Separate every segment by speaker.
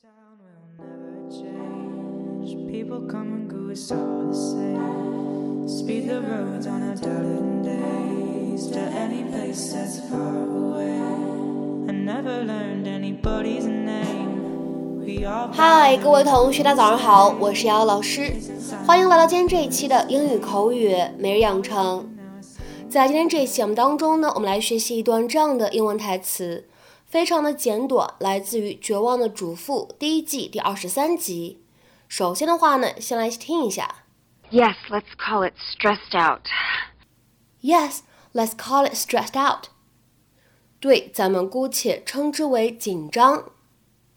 Speaker 1: town will never change. People come and go, it's all the same. Speed the roads on a dull days to any place that's far away. I never learned anybody's name. We all
Speaker 2: 嗨，各位同学，大家早上好，我是瑶瑶老师，欢迎来到今天这一期的英语口语每日养成。在今天这一期节目当中呢，我们来学习一段这样的英文台词，非常的简短，来自于《绝望的主妇》第一季第二十三集。首先的话呢，先来一起听一下。
Speaker 3: Yes, let's call it stressed out.
Speaker 2: Yes, let's call it stressed out. 对，咱们姑且称之为紧张。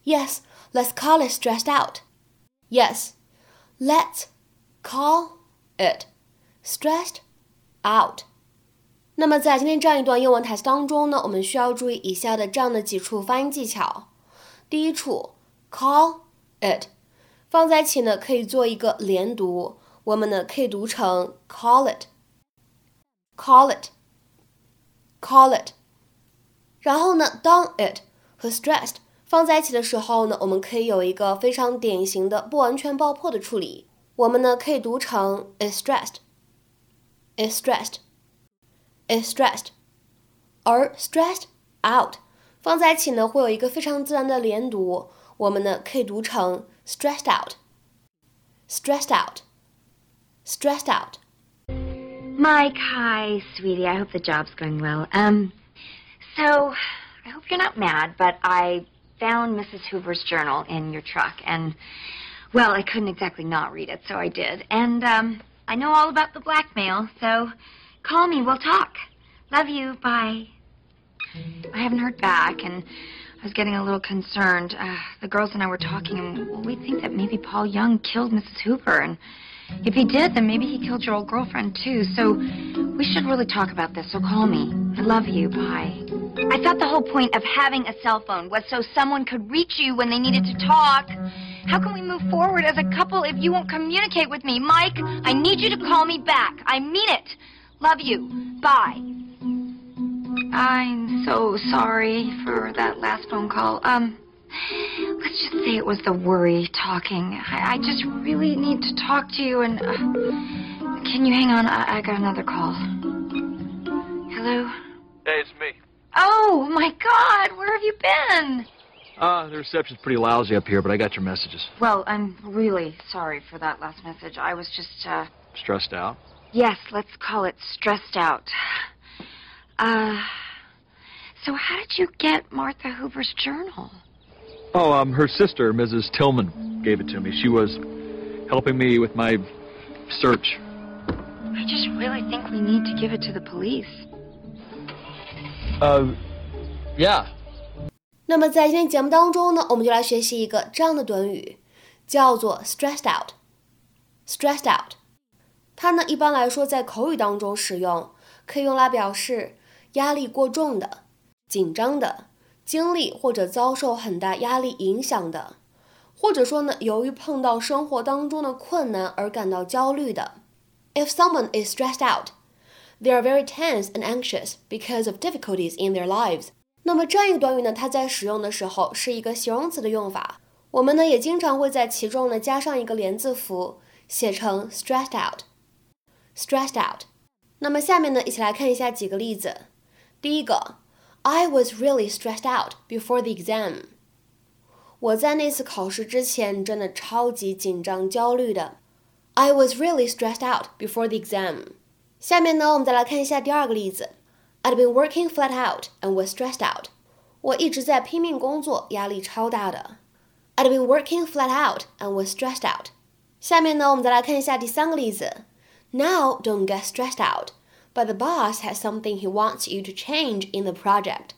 Speaker 2: Yes, let's call it stressed out. Yes, let's call it stressed out. 那么在今天这样一段英文台词当中呢，我们需要注意以下的这样的几处发音技巧。第一处，call it 放在一起呢，可以做一个连读，我们呢可以读成 call it。call it, call it。然后呢，当 it 和 stressed 放在一起的时候呢，我们可以有一个非常典型的不完全爆破的处理。我们呢可以读成 is stressed, is stressed, is stressed，而 stressed out 放在一起呢，会有一个非常自然的连读，我们呢可以读成 stressed out，stressed out，stressed out。
Speaker 3: Mike, hi, sweetie. I hope the job's going well. Um, so I hope you're not mad, but I found Mrs. Huber's journal in your truck, and well, I couldn't exactly not read it, so I did. And um, I know all about the blackmail, so call me. We'll talk. Love you. Bye. I haven't heard back, and I was getting a little concerned. Uh, the girls and I were talking, and we think that maybe Paul Young killed Mrs. Huber, and if he did, then maybe he killed your old girlfriend too. So we should really talk about this. So call me. I love you. Bye. I thought the whole point of having a cell phone was so someone could reach you when they needed to talk. How can we move forward as a couple if you won't communicate with me? Mike, I need you to call me back. I mean it. Love you. Bye. I'm so sorry for that last phone call. Um, let's just say it was the worry talking. I, I just really need to talk to you, and uh, can you hang on? I, I got another call. Hello.
Speaker 4: Hey, it's me.
Speaker 3: Oh my God, where have you been?
Speaker 4: Uh, the reception's pretty lousy up here, but I got your messages.
Speaker 3: Well, I'm really sorry for that last message. I was just, uh,
Speaker 4: Stressed out?
Speaker 3: Yes, let's call it stressed out. Uh, so how did you get Martha Huber's journal?
Speaker 4: Oh, um, her sister, Mrs. Tilman, gave it to me. She was helping me with my search.
Speaker 3: I just really think we need to give it to the police.
Speaker 4: Uh, yeah.
Speaker 2: 那么在今天节目当中呢，我们就来学习一个这样的短语，叫做 stressed out。它呢一般来说在口语当中使用，可以用来表示压力过重的、紧张的、经历或者遭受很大压力影响的，或者说呢由于碰到生活当中的困难而感到焦虑的。If someone is stressed out, they are very tense and anxious because of difficulties in their lives. 那么这样一个短语呢，它在使用的时候是一个形容词的用法。我们呢也经常会在其中呢加上一个连字符，写成 stressed out。stressed out。那么下面呢，一起来看一下几个例子。第一个，I was really stressed out before the exam。我在那次考试之前真的超级紧张焦虑的。I was really stressed out before the exam。下面呢，我们再来看一下第二个例子。I'd been working flat out and was stressed out。我一直在拼命工作，压力超大的。I'd been working flat out and was stressed out。下面呢，我们再来看一下第三个例子。 Now don't get stressed out, but the boss has something he wants you to change in the project。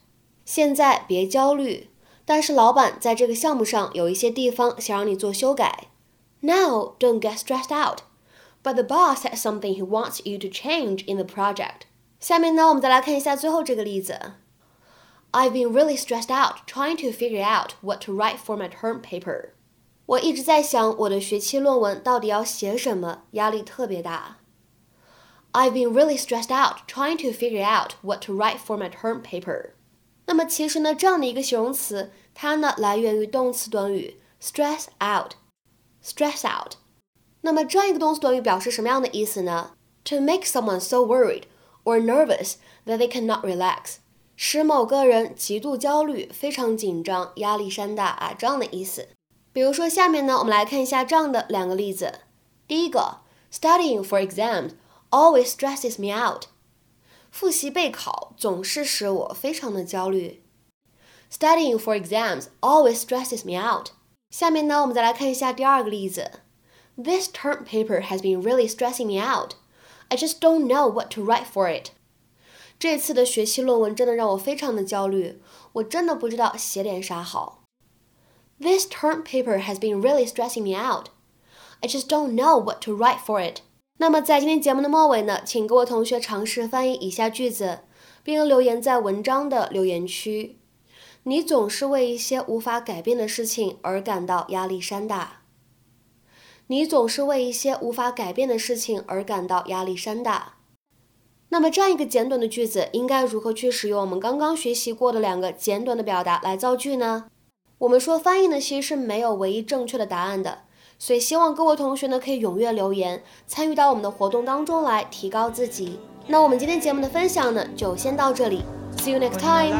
Speaker 2: 现在别焦虑，但是老板在这个项目上有一些地方想让你做修改。Now don't get stressed out, but the boss has something he wants you to change in the project。下面呢，我们再来看一下最后这个例子。I've been really stressed out trying to figure out what to write for my term paper。我一直在想我的学期论文到底要写什么，压力特别大。 I've been really stressed out trying to figure out what to write for my term paper。那么其实呢，这样的一个形容词，它呢来源于动词短语 stress out，stress out。那么这样一个动词短语表示什么样的意思呢？To make someone so worried or nervous that they cannot relax，使某个人极度焦虑、非常紧张、压力山大啊，这样的意思。比如说下面呢，我们来看一下这样的两个例子。第一个，Studying for exams always stresses me out。复习备考总是使我非常的焦虑。Studying for exams always stresses me out。下面呢，我们再来看一下第二个例子。This term paper has been really stressing me out. I just don't know what to write for it. 这次的学期论文真的让我非常的焦虑，我真的不知道写点啥好。This term paper has been really stressing me out. I just don't know what to write for it. 那么在今天节目的末尾呢，请各位同学尝试翻译以下句子，并留言在文章的留言区。你总是为一些无法改变的事情而感到压力山大。你总是为一些无法改变的事情而感到压力山大。那么，这样一个简短的句子，应该如何去使用我们刚刚学习过的两个简短的表达来造句呢？我们说翻译呢，其实是没有唯一正确的答案的，所以希望各位同学呢可以踊跃留言，参与到我们的活动当中来，提高自己。那我们今天节目的分享呢，就先到这里，See you next time。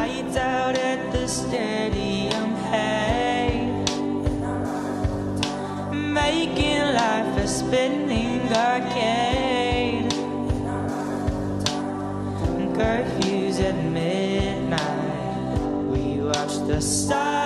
Speaker 1: making life a spinning arcade. Curfews at midnight, we watch the stars.